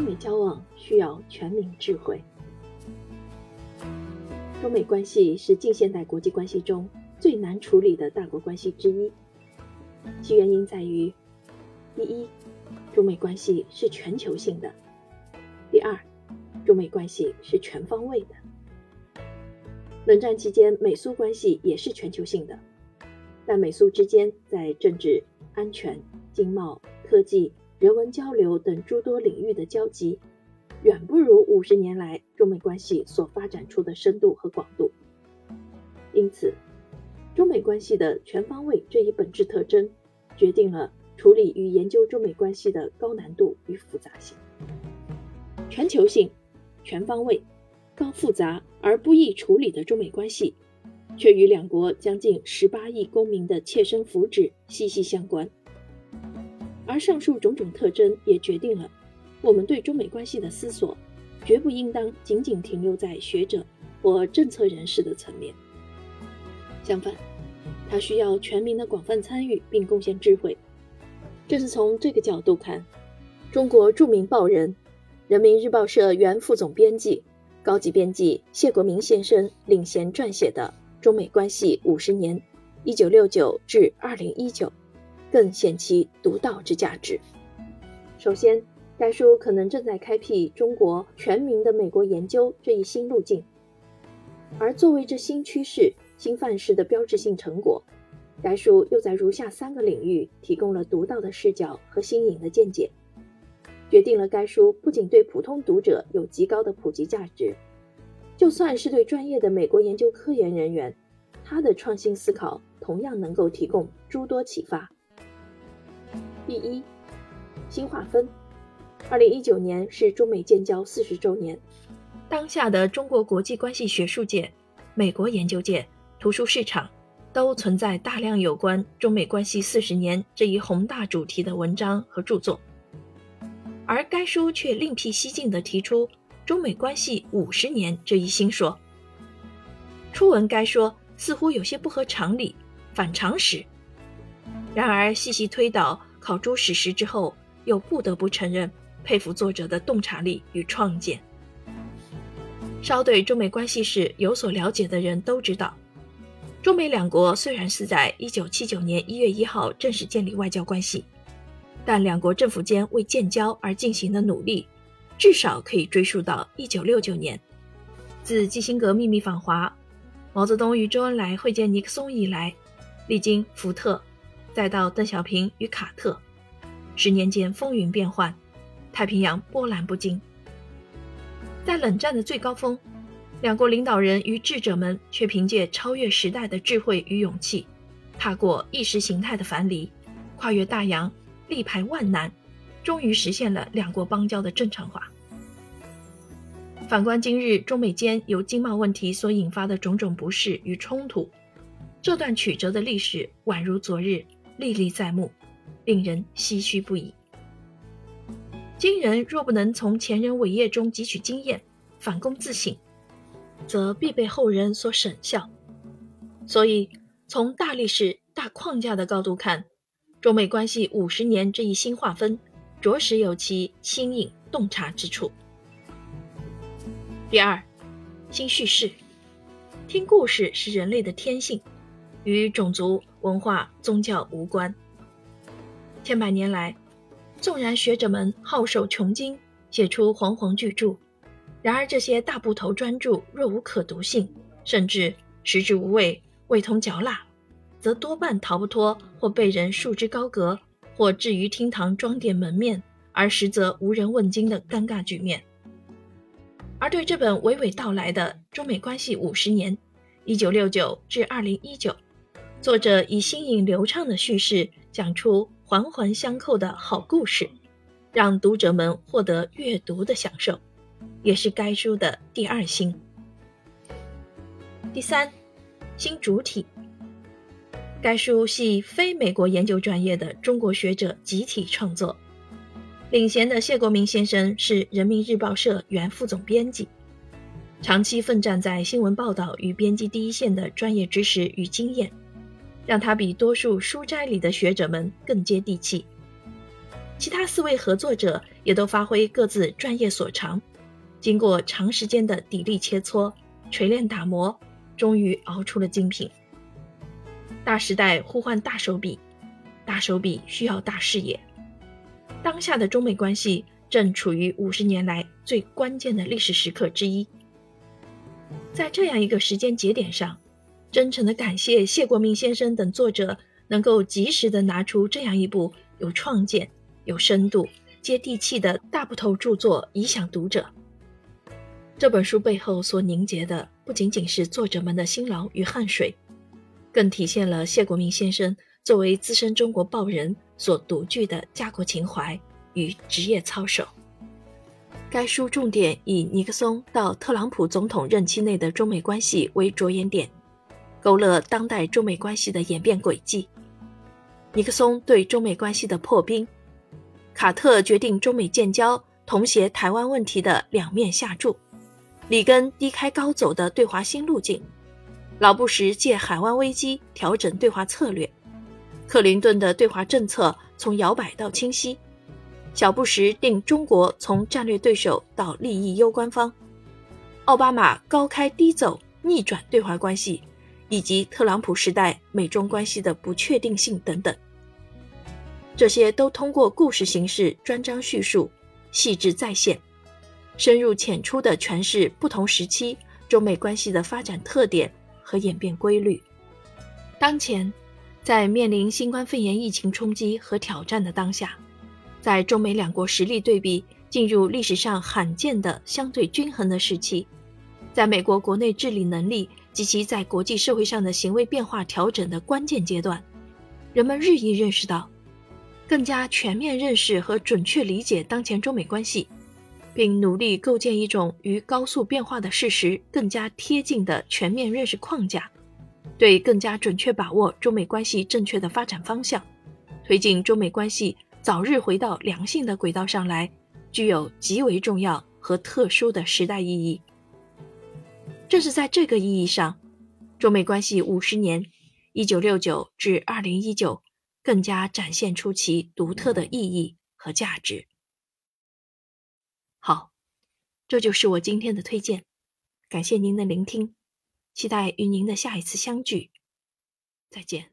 中美交往需要全民智慧。中美关系是近现代国际关系中最难处理的大国关系之一，其原因在于：第一，中美关系是全球性的；第二，中美关系是全方位的。冷战期间，美苏关系也是全球性的，但美苏之间在政治、安全、经贸、科技、人文交流等诸多领域的交集。远不如五十年来中美关系所发展出的深度和广度。因此，中美关系的全方位这一本质特征，决定了处理与研究中美关系的高难度与复杂性。全球性、全方位、高复杂而不易处理的中美关系，却与两国将近十八亿公民的切身福祉息息相关。而上述种种特征也决定了。我们对中美关系的思索，绝不应当仅仅停留在学者或政策人士的层面。相反，它需要全民的广泛参与并贡献智慧。正是从这个角度看，中国著名报人、人民日报社原副总编辑、高级编辑谢国明先生领衔撰写的《中美关系五十年（一九六九至二零一九）》，更显其独到之价值。首先，该书可能正在开辟中国全民的美国研究这一新路径，而作为这新趋势、新范式的标志性成果，该书又在如下三个领域提供了独到的视角和新颖的见解，决定了该书不仅对普通读者有极高的普及价值，就算是对专业的美国研究科研人员，他的创新思考同样能够提供诸多启发。第一，新划分。二零一九年是中美建交四十周年，当下的中国国际关系学术界、美国研究界、图书市场，都存在大量有关中美关系四十年这一宏大主题的文章和著作，而该书却另辟蹊径地提出中美关系五十年这一新说。初闻该说，似乎有些不合常理、反常识，然而细细推导、考诸史实之后，又不得不承认。佩服作者的洞察力与创建。稍对中美关系史有所了解的人都知道，中美两国虽然是在1979年1月1号正式建立外交关系，但两国政府间为建交而进行的努力，至少可以追溯到1969年。自基辛格秘密访华，毛泽东与周恩来会见尼克松以来，历经福特，再到邓小平与卡特，十年间风云变幻。太平洋波澜不惊，在冷战的最高峰，两国领导人与智者们却凭借超越时代的智慧与勇气，踏过意识形态的樊篱，跨越大洋，力排万难，终于实现了两国邦交的正常化。反观今日中美间由经贸问题所引发的种种不适与冲突，这段曲折的历史宛如昨日，历历在目，令人唏嘘不已。今人若不能从前人伟业中汲取经验，反躬自省，则必被后人所审笑。所以，从大历史、大框架的高度看，中美关系五十年这一新划分，着实有其新颖洞察之处。第二，新叙事，听故事是人类的天性，与种族、文化、宗教无关。千百年来。纵然学者们好守穷经，写出煌煌巨著，然而这些大部头专著若无可读性，甚至食之无味、味同嚼蜡，则多半逃不脱或被人束之高阁，或置于厅堂装点门面，而实则无人问津的尴尬局面。而对这本娓娓道来的中美关系五十年（一九六九至二零一九），作者以新颖流畅的叙事讲出。环环相扣的好故事，让读者们获得阅读的享受，也是该书的第二星。第三，新主体。该书系非美国研究专业的中国学者集体创作，领衔的谢国明先生是人民日报社原副总编辑，长期奋战在新闻报道与编辑第一线的专业知识与经验。让他比多数书斋里的学者们更接地气。其他四位合作者也都发挥各自专业所长，经过长时间的砥砺切磋、锤炼打磨，终于熬出了精品。大时代呼唤大手笔，大手笔需要大视野。当下的中美关系正处于五十年来最关键的历史时刻之一。在这样一个时间节点上，真诚的感谢谢国明先生等作者能够及时的拿出这样一部有创建、有深度、接地气的大部头著作，以享读者。这本书背后所凝结的，不仅仅是作者们的辛劳与汗水。更体现了谢国明先生作为资深中国报人所独具的家国情怀与职业操守。该书重点以尼克松到特朗普总统任期内的中美关系为着眼点，勾勒当代中美关系的演变轨迹。尼克松对中美关系的破冰，卡特决定中美建交，同携台湾问题的两面下注，里根低开高走的对华新路径。老布什借海湾危机调整对华策略，克林顿的对华政策从摇摆到清晰，小布什令中国从战略对手到利益攸关方，奥巴马高开低走逆转对华关系，以及特朗普时代美中关系的不确定性等等，这些都通过故事形式专章叙述，细致再现，深入浅出地诠释不同时期中美关系的发展特点。和演变规律。当前，在面临新冠肺炎疫情冲击和挑战的当下，在中美两国实力对比进入历史上罕见的相对均衡的时期，在美国国内治理能力及其在国际社会上的行为变化调整的关键阶段，人们日益认识到，更加全面认识和准确理解当前中美关系。并努力构建一种与高速变化的事实更加贴近的全面认识框架，对更加准确把握中美关系正确的发展方向，推进中美关系早日回到良性的轨道上来，具有极为重要和特殊的时代意义。正是在这个意义上，中美关系五十年（一九六九至二零一九）更加展现出其独特的意义和价值。好，这就是我今天的推荐。感谢您的聆听，期待与您的下一次相聚。再见。